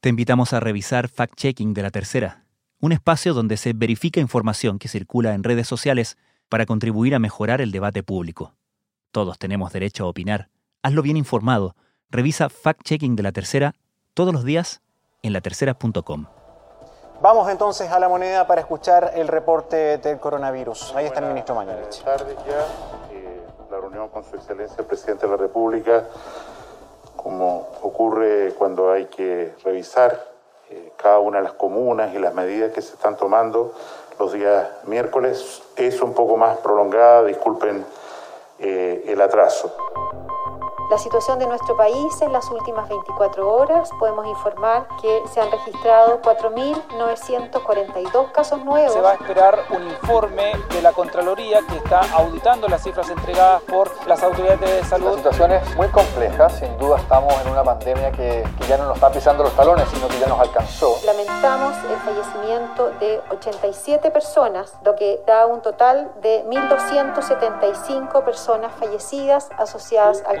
Te invitamos a revisar Fact Checking de la Tercera, un espacio donde se verifica información que circula en redes sociales para contribuir a mejorar el debate público. Todos tenemos derecho a opinar. Hazlo bien informado. Revisa Fact Checking de la Tercera todos los días en latercera.com. Vamos entonces a la moneda para escuchar el reporte del coronavirus. Ahí está el ministro Mañalich. tardes ya, eh, la reunión con su excelencia el presidente de la República, como ocurre cuando hay que revisar eh, cada una de las comunas y las medidas que se están tomando los días miércoles, es un poco más prolongada, disculpen eh, el atraso. La situación de nuestro país en las últimas 24 horas, podemos informar que se han registrado 4.942 casos nuevos. Se va a esperar un informe de la Contraloría que está auditando las cifras entregadas por las autoridades de salud. La situación es muy compleja, sin duda estamos en una pandemia que, que ya no nos está pisando los talones, sino que ya nos alcanzó. Lamentamos el fallecimiento de 87 personas, lo que da un total de 1.275 personas fallecidas asociadas al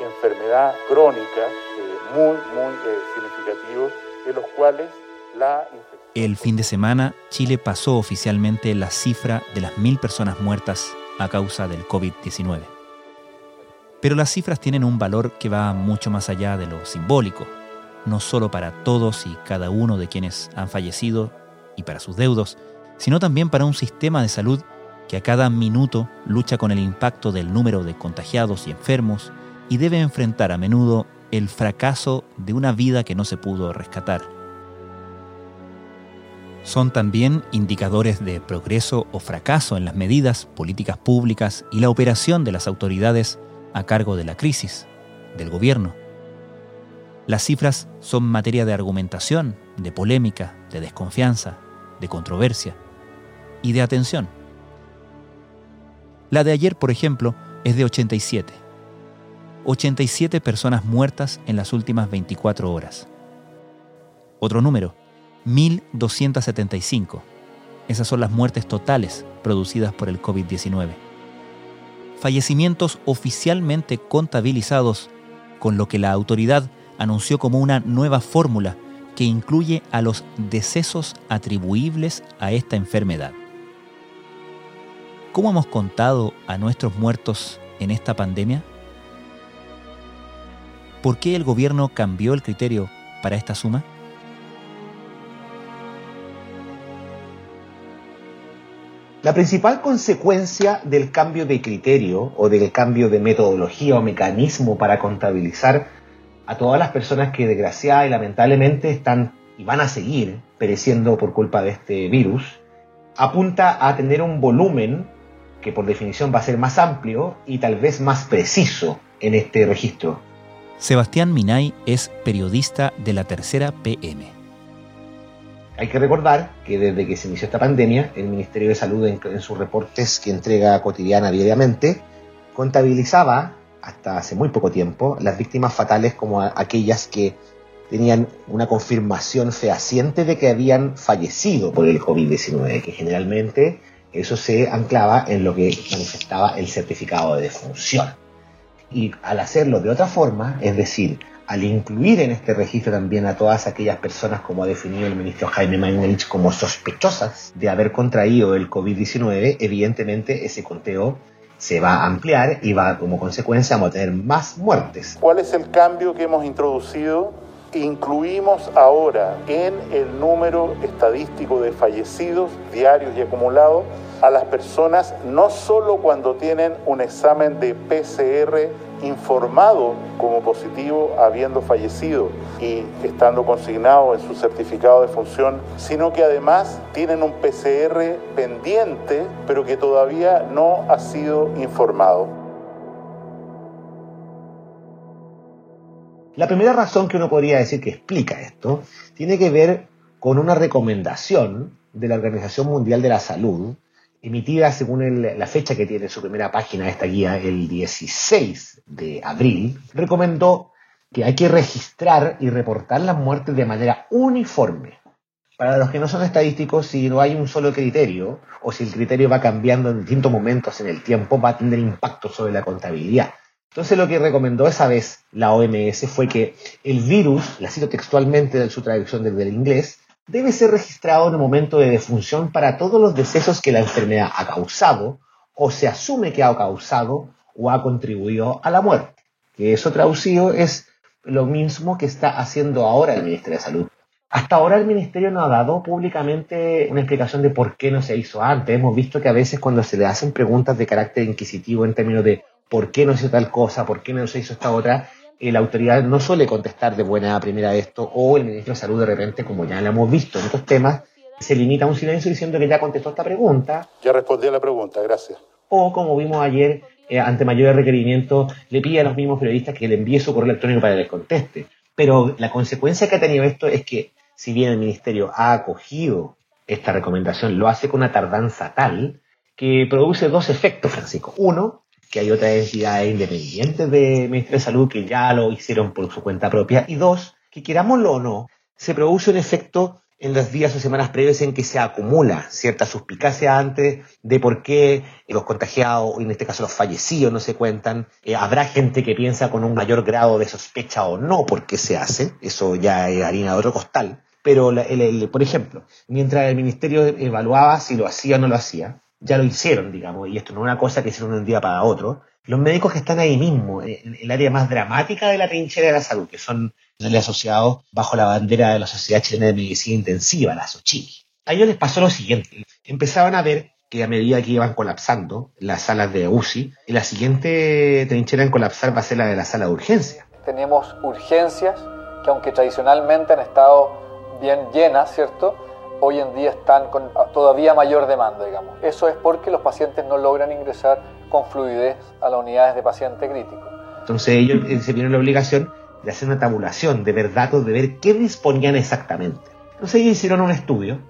Enfermedad crónica eh, muy, muy eh, significativos, los cuales la infección... El fin de semana, Chile pasó oficialmente la cifra de las mil personas muertas a causa del COVID-19. Pero las cifras tienen un valor que va mucho más allá de lo simbólico, no solo para todos y cada uno de quienes han fallecido y para sus deudos, sino también para un sistema de salud que a cada minuto lucha con el impacto del número de contagiados y enfermos y debe enfrentar a menudo el fracaso de una vida que no se pudo rescatar. Son también indicadores de progreso o fracaso en las medidas, políticas públicas y la operación de las autoridades a cargo de la crisis, del gobierno. Las cifras son materia de argumentación, de polémica, de desconfianza, de controversia y de atención. La de ayer, por ejemplo, es de 87. 87 personas muertas en las últimas 24 horas. Otro número, 1275. Esas son las muertes totales producidas por el COVID-19. Fallecimientos oficialmente contabilizados con lo que la autoridad anunció como una nueva fórmula que incluye a los decesos atribuibles a esta enfermedad. ¿Cómo hemos contado a nuestros muertos en esta pandemia? ¿Por qué el gobierno cambió el criterio para esta suma? La principal consecuencia del cambio de criterio o del cambio de metodología o mecanismo para contabilizar a todas las personas que desgraciada y lamentablemente están y van a seguir pereciendo por culpa de este virus, apunta a tener un volumen que por definición va a ser más amplio y tal vez más preciso en este registro. Sebastián Minay es periodista de la tercera PM. Hay que recordar que desde que se inició esta pandemia, el Ministerio de Salud en, en sus reportes que entrega cotidiana diariamente, contabilizaba hasta hace muy poco tiempo las víctimas fatales como aquellas que tenían una confirmación fehaciente de que habían fallecido por el COVID-19, que generalmente eso se anclaba en lo que manifestaba el certificado de defunción. Y al hacerlo de otra forma, es decir, al incluir en este registro también a todas aquellas personas, como ha definido el ministro Jaime Mañalich, como sospechosas de haber contraído el COVID-19, evidentemente ese conteo se va a ampliar y va como consecuencia a tener más muertes. ¿Cuál es el cambio que hemos introducido? Incluimos ahora en el número estadístico de fallecidos diarios y acumulados a las personas no solo cuando tienen un examen de PCR informado como positivo habiendo fallecido y estando consignado en su certificado de función, sino que además tienen un PCR pendiente pero que todavía no ha sido informado. La primera razón que uno podría decir que explica esto tiene que ver con una recomendación de la Organización Mundial de la Salud, emitida según la fecha que tiene su primera página esta guía, el 16 de abril, recomendó que hay que registrar y reportar las muertes de manera uniforme. Para los que no son estadísticos, si no hay un solo criterio, o si el criterio va cambiando en distintos momentos en el tiempo, va a tener impacto sobre la contabilidad. Entonces lo que recomendó esa vez la OMS fue que el virus, la cito textualmente de su traducción desde el inglés, debe ser registrado en el momento de defunción para todos los decesos que la enfermedad ha causado o se asume que ha causado o ha contribuido a la muerte. Que eso traducido es lo mismo que está haciendo ahora el Ministerio de Salud. Hasta ahora el Ministerio no ha dado públicamente una explicación de por qué no se hizo antes. Hemos visto que a veces cuando se le hacen preguntas de carácter inquisitivo en términos de por qué no se hizo tal cosa, por qué no se hizo esta otra, eh, la autoridad no suele contestar de buena primera esto, o el ministro de Salud de repente, como ya lo hemos visto en otros temas, se limita a un silencio diciendo que ya contestó esta pregunta. Ya respondí a la pregunta, gracias. O como vimos ayer, eh, ante mayores requerimientos, le pide a los mismos periodistas que le envíe su correo electrónico para que les conteste. Pero la consecuencia que ha tenido esto es que, si bien el ministerio ha acogido esta recomendación, lo hace con una tardanza tal que produce dos efectos, Francisco. Uno, que hay otras entidades independientes del Ministerio de Salud que ya lo hicieron por su cuenta propia. Y dos, que querámoslo o no, se produce un efecto en los días o semanas previos en que se acumula cierta suspicacia antes de por qué los contagiados, o en este caso los fallecidos, no se cuentan. Eh, habrá gente que piensa con un mayor grado de sospecha o no por qué se hace, eso ya es harina de otro costal. Pero, por ejemplo, mientras el ministerio evaluaba si lo hacía o no lo hacía, ya lo hicieron, digamos, y esto no es una cosa que hicieron de un día para otro. Los médicos que están ahí mismo, en el área más dramática de la trinchera de la salud, que son asociados bajo la bandera de la Sociedad Chilena de Medicina Intensiva, la SOCHIMI. A ellos les pasó lo siguiente. Empezaban a ver que a medida que iban colapsando las salas de UCI, la siguiente trinchera en colapsar va a ser la de la sala de urgencia. Tenemos urgencias que aunque tradicionalmente han estado bien llenas, ¿cierto? Hoy en día están con todavía mayor demanda, digamos. Eso es porque los pacientes no logran ingresar con fluidez a las unidades de paciente crítico. Entonces ellos eh, se vieron la obligación de hacer una tabulación, de ver datos, de ver qué disponían exactamente. Entonces ellos hicieron un estudio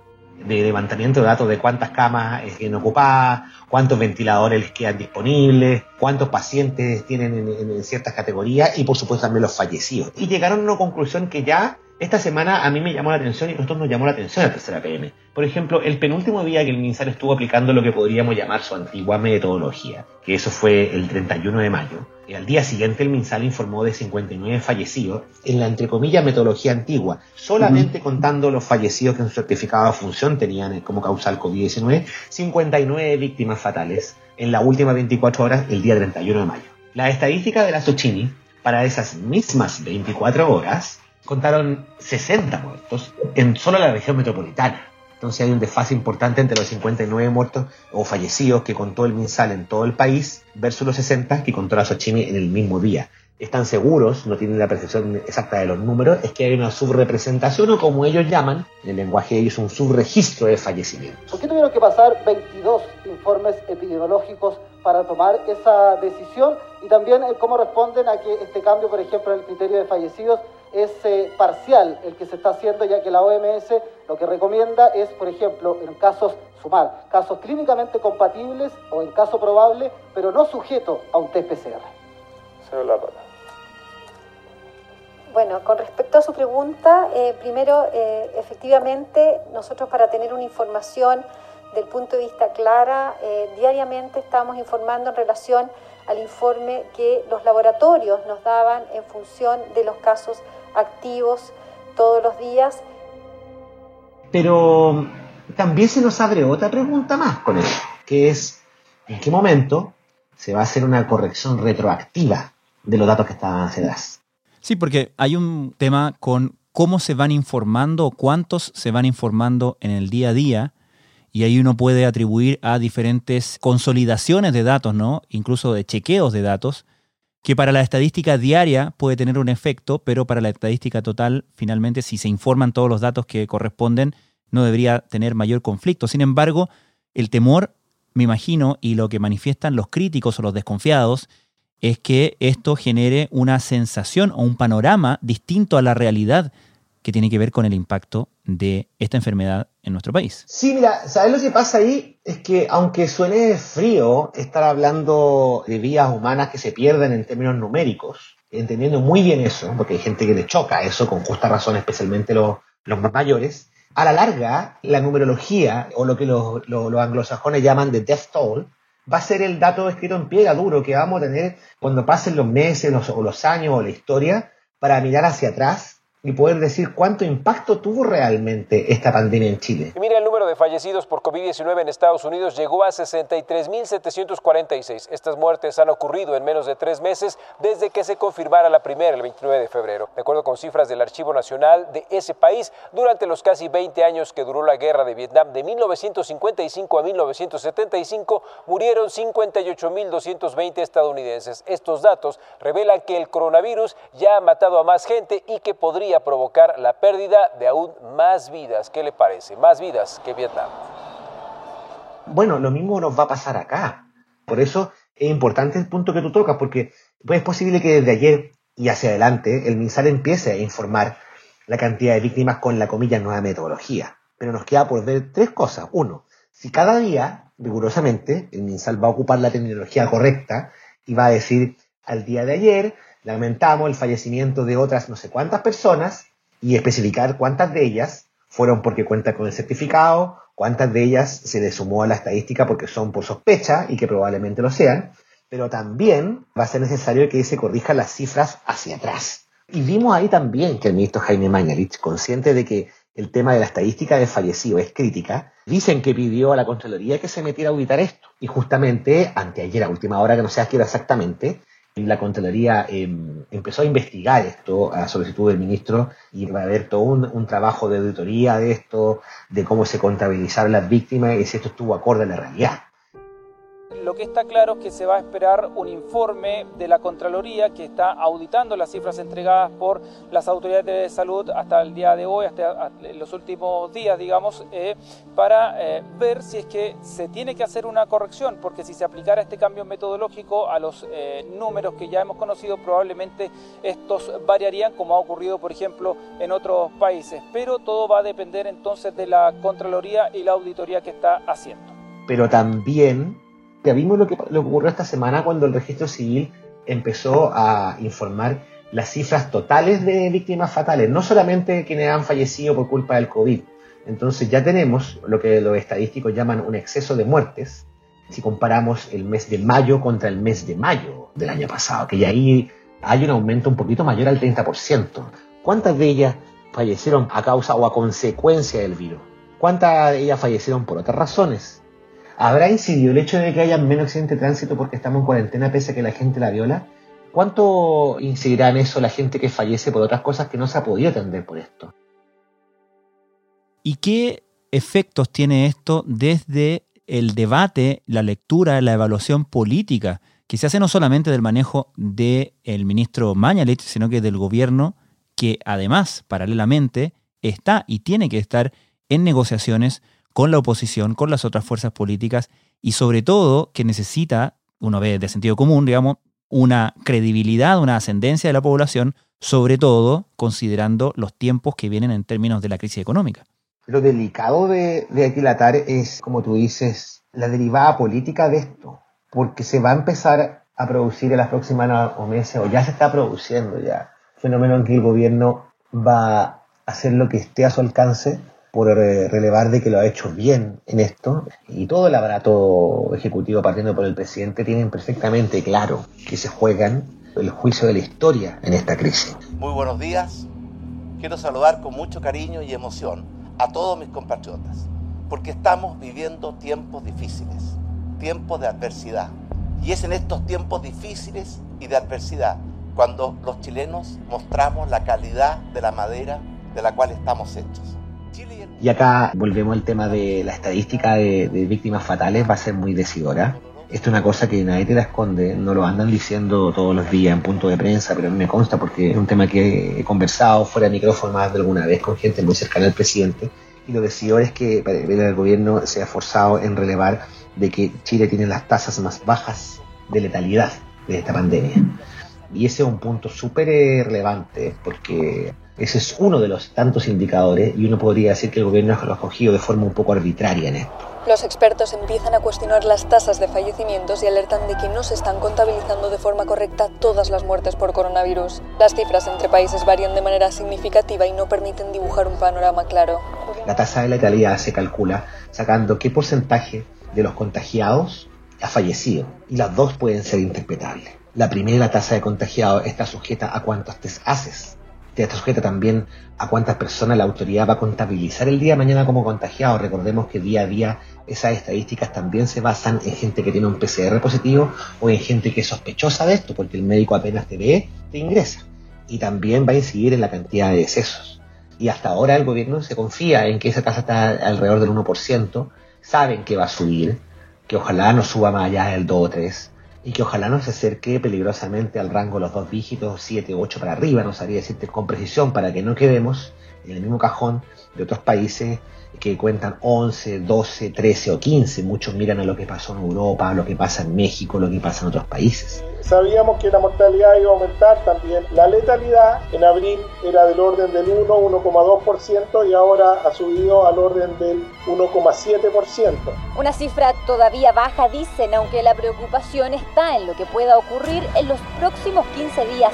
de levantamiento de datos de cuántas camas tienen ocupadas, cuántos ventiladores les quedan disponibles, cuántos pacientes tienen en, en, ciertas categorías y por supuesto también los fallecidos. Y llegaron a una conclusión que ya esta semana a mí me llamó la atención y a nosotros nos llamó la atención la tercera PM. Por ejemplo, el penúltimo día que el MinSal estuvo aplicando lo que podríamos llamar su antigua metodología, que eso fue el 31 de mayo. Y al día siguiente el MinSal informó de 59 fallecidos en la entre comillas metodología antigua, solamente contando los fallecidos que en su certificado de función tenían como causal COVID-19, 59 víctimas fatales en la última 24 horas el día 31 de mayo. La estadística de la Sochini para esas mismas 24 horas contaron 60 muertos en solo la región metropolitana. Entonces hay un desfase importante entre los 59 muertos o fallecidos que contó el MinSal en todo el país versus los 60 que contó la Xochimilco en el mismo día. Están seguros, no tienen la percepción exacta de los números, es que hay una subrepresentación o como ellos llaman, en el lenguaje de ellos un subregistro de fallecimientos. ¿Por qué tuvieron que pasar 22 informes epidemiológicos para tomar esa decisión? Y también eh, cómo responden a que este cambio, por ejemplo, en el criterio de fallecidos es eh, parcial el que se está haciendo, ya que la OMS lo que recomienda es, por ejemplo, en casos sumar, casos clínicamente compatibles o en caso probable, pero no sujeto a un test PCR. Bueno, con respecto a su pregunta, eh, primero, eh, efectivamente, nosotros para tener una información del punto de vista clara, diariamente estamos informando en relación al informe que los laboratorios nos daban en función de los casos activos todos los días. Pero también se nos abre otra pregunta más con eso, que es en qué momento se va a hacer una corrección retroactiva de los datos que estaban atrás. Sí, porque hay un tema con cómo se van informando o cuántos se van informando en el día a día y ahí uno puede atribuir a diferentes consolidaciones de datos, ¿no? Incluso de chequeos de datos que para la estadística diaria puede tener un efecto, pero para la estadística total, finalmente, si se informan todos los datos que corresponden, no debería tener mayor conflicto. Sin embargo, el temor, me imagino, y lo que manifiestan los críticos o los desconfiados, es que esto genere una sensación o un panorama distinto a la realidad que tiene que ver con el impacto de esta enfermedad en nuestro país. Sí, mira, ¿sabes lo que pasa ahí? Es que aunque suene frío estar hablando de vías humanas que se pierden en términos numéricos, entendiendo muy bien eso, porque hay gente que le choca eso con justa razón, especialmente los, los más mayores, a la larga, la numerología, o lo que los, los, anglosajones llaman de death toll, va a ser el dato escrito en piedra duro que vamos a tener cuando pasen los meses o los años o la historia para mirar hacia atrás y poder decir cuánto impacto tuvo realmente esta pandemia en Chile. Número de fallecidos por COVID-19 en Estados Unidos llegó a 63.746. Estas muertes han ocurrido en menos de tres meses desde que se confirmara la primera el 29 de febrero. De acuerdo con cifras del Archivo Nacional de ese país, durante los casi 20 años que duró la guerra de Vietnam de 1955 a 1975, murieron 58.220 estadounidenses. Estos datos revelan que el coronavirus ya ha matado a más gente y que podría provocar la pérdida de aún más vidas. ¿Qué le parece? Más vidas que. Bueno, lo mismo nos va a pasar acá. Por eso es importante el punto que tú tocas, porque es posible que desde ayer y hacia adelante el MinSal empiece a informar la cantidad de víctimas con la comilla nueva metodología. Pero nos queda por ver tres cosas. Uno, si cada día, rigurosamente, el MinSal va a ocupar la terminología correcta y va a decir al día de ayer lamentamos el fallecimiento de otras no sé cuántas personas y especificar cuántas de ellas fueron porque cuentan con el certificado, cuántas de ellas se le sumó a la estadística porque son por sospecha y que probablemente lo sean, pero también va a ser necesario que se corrijan las cifras hacia atrás. Y vimos ahí también que el ministro Jaime Mañalich, consciente de que el tema de la estadística de fallecidos es crítica, dicen que pidió a la Contraloría que se metiera a auditar esto. Y justamente, anteayer, a última hora, que no sé a qué exactamente, la Contraloría em, empezó a investigar esto a solicitud del ministro y va a haber todo un, trabajo de auditoría de esto, de cómo se contabilizaron las víctimas y si esto estuvo acorde a la realidad. Lo que está claro es que se va a esperar un informe de la Contraloría que está auditando las cifras entregadas por las autoridades de salud hasta el día de hoy, hasta los últimos días, digamos, eh, para eh, ver si es que se tiene que hacer una corrección, porque si se aplicara este cambio metodológico a los eh, números que ya hemos conocido, probablemente estos variarían, como ha ocurrido, por ejemplo, en otros países. Pero todo va a depender entonces de la Contraloría y la auditoría que está haciendo. Pero también ya vimos lo que, lo ocurrió esta semana cuando el registro civil empezó a informar las cifras totales de víctimas fatales, no solamente quienes han fallecido por culpa del COVID. Entonces ya tenemos lo que los estadísticos llaman un exceso de muertes, si comparamos el mes de mayo contra el mes de mayo del año pasado, que ya ahí hay un aumento un poquito mayor al 30%. ¿Cuántas de ellas fallecieron a causa o a consecuencia del virus? ¿Cuántas de ellas fallecieron por otras razones? ¿Habrá incidido el hecho de que haya menos accidentes de tránsito porque estamos en cuarentena pese a que la gente la viola? ¿Cuánto incidirá en eso la gente que fallece por otras cosas que no se ha podido atender por esto? ¿Y qué efectos tiene esto desde el debate, la lectura, la evaluación política que se hace no solamente del manejo del ministro Mañalich, sino que del gobierno que además, paralelamente, está y tiene que estar en negociaciones con la oposición, con las otras fuerzas políticas y sobre todo que necesita, uno ve de sentido común, digamos, una credibilidad, una ascendencia de la población, sobre todo considerando los tiempos que vienen en términos de la crisis económica. Lo delicado de, de aquilatar es, como tú dices, la derivada política de esto, porque se va a empezar a producir en las próximas o meses, o ya se está produciendo ya, fenómeno en que el gobierno va a hacer lo que esté a su alcance por relevar de que lo ha hecho bien en esto y todo el aparato ejecutivo partiendo por el presidente tienen perfectamente claro que se juegan el juicio de la historia en esta crisis. Muy buenos días. Quiero saludar con mucho cariño y emoción a todos mis compatriotas, porque estamos viviendo tiempos difíciles, tiempos de adversidad. Y es en estos tiempos difíciles y de adversidad cuando los chilenos mostramos la calidad de la madera de la cual estamos hechos. Y acá volvemos al tema de la estadística de, víctimas fatales, va a ser muy decidora. Esto es una cosa que nadie te la esconde, no lo andan diciendo todos los días en punto de prensa, pero a mí me consta porque es un tema que he conversado fuera de micrófono más de alguna vez con gente muy cercana al presidente. Y lo decidor es que el gobierno se ha forzado en relevar de que Chile tiene las tasas más bajas de letalidad de esta pandemia. Y ese es un punto súper eh, relevante porque ese es uno de los tantos indicadores y uno podría decir que el gobierno lo ha cogido de forma un poco arbitraria en esto. Los expertos empiezan a cuestionar las tasas de fallecimientos y alertan de que no se están contabilizando de forma correcta todas las muertes por coronavirus. Las cifras entre países varían de manera significativa y no permiten dibujar un panorama claro. La tasa de letalidad se calcula sacando qué porcentaje de los contagiados ha fallecido y las dos pueden ser interpretables. La primera tasa de contagiados está sujeta a cuántos test haces. Está sujeta también a cuántas personas la autoridad va a contabilizar el día de mañana como contagiados. Recordemos que día a día esas estadísticas también se basan en gente que tiene un PCR positivo o en gente que es sospechosa de esto, porque el médico apenas te ve, te ingresa. Y también va a incidir en la cantidad de decesos. Y hasta ahora el gobierno se confía en que esa tasa está alrededor del 1%, saben que va a subir, que ojalá no suba más allá del 2 o 3 y que ojalá no se acerque peligrosamente al rango de los dos dígitos, 7 o 8 para arriba, no sabría decirte con precisión, para que no quedemos en el mismo cajón de otros países que cuentan 11, 12, 13 o 15. Muchos miran a lo que pasó en Europa, a lo que pasa en México, lo que pasa en otros países. Sabíamos que la mortalidad iba a aumentar también. La letalidad en abril era del orden del 1, 1,2% y ahora ha subido al orden del 1,7%. Una cifra todavía baja, dicen, aunque la preocupación está en lo que pueda ocurrir en los próximos 15 días.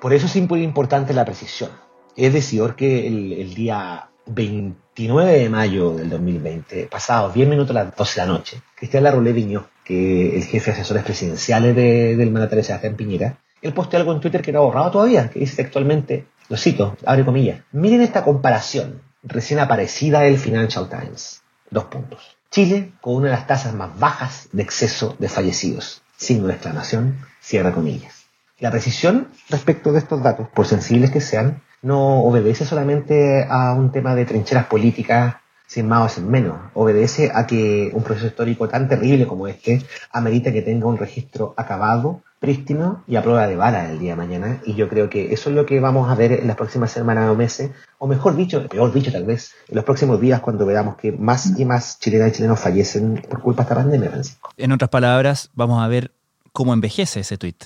Por eso es muy importante la precisión. Es decir, que el, día 29 de mayo del 2020, pasados 10 minutos a las 12 de la noche, Cristian Larroulet Viño, que el jefe de asesores presidenciales del mandatario Sebastián Piñera, él posteó algo en Twitter que no ha borrado todavía, que dice textualmente, lo cito, abre comillas, miren esta comparación recién aparecida del Financial Times. Dos puntos. Chile con una de las tasas más bajas de exceso de fallecidos. Signo de exclamación, cierra comillas. La precisión respecto de estos datos, por sensibles que sean, no obedece solamente a un tema de trincheras políticas sin más o sin menos. Obedece a que un proceso histórico tan terrible como este amerita que tenga un registro acabado, prístino y a prueba de bala el día de mañana. Y yo creo que eso es lo que vamos a ver en las próximas semanas o meses, o mejor dicho, peor dicho tal vez, en los próximos días cuando veamos que más y más chilenas y chilenos fallecen por culpa de esta pandemia, Francisco. En otras palabras, vamos a ver cómo envejece ese tuit.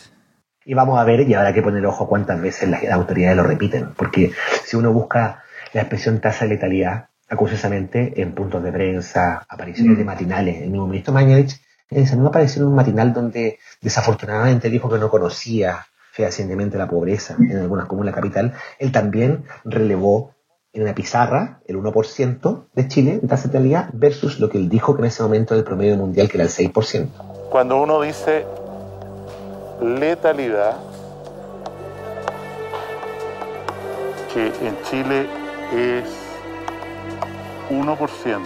Y vamos a ver, y habrá que poner ojo cuántas veces las autoridades lo repiten, porque si uno busca la expresión tasa de letalidad, acusosamente en puntos de prensa, apariciones de mm. matinales, el mismo ministro Mañalich, en no apareció en un matinal donde desafortunadamente dijo que no conocía fehacientemente la pobreza en algunas comunas capital, él también relevó en una pizarra el 1% de Chile en tasa de letalidad versus lo que él dijo que en ese momento el promedio mundial que era el 6%. Cuando uno dice letalidad que en Chile es 1%,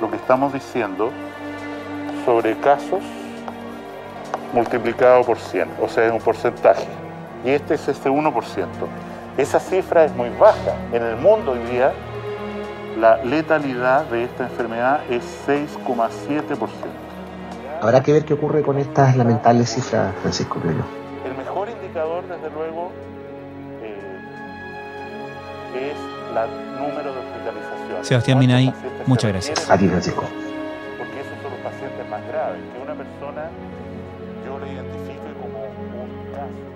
lo que estamos diciendo sobre casos multiplicado por 100, o sea, es un porcentaje. Y este es este 1%. Esa cifra es muy baja. En el mundo hoy día, la letalidad de esta enfermedad es 6,7%. Habrá que ver qué ocurre con estas lamentables cifras, Francisco Pelo. El mejor indicador, desde luego, eh, es el número de hospitalizaciones. Sebastián Minay, muchas gracias. A ti, Francisco. Porque esos son los pacientes más graves, que una persona yo le identifique como un caso,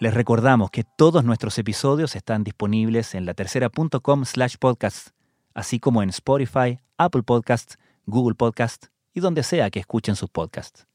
Les recordamos que todos nuestros episodios están disponibles en latercera.com slash podcast, así como en Spotify, Apple Podcasts, Google Podcasts y donde sea que escuchen sus podcasts.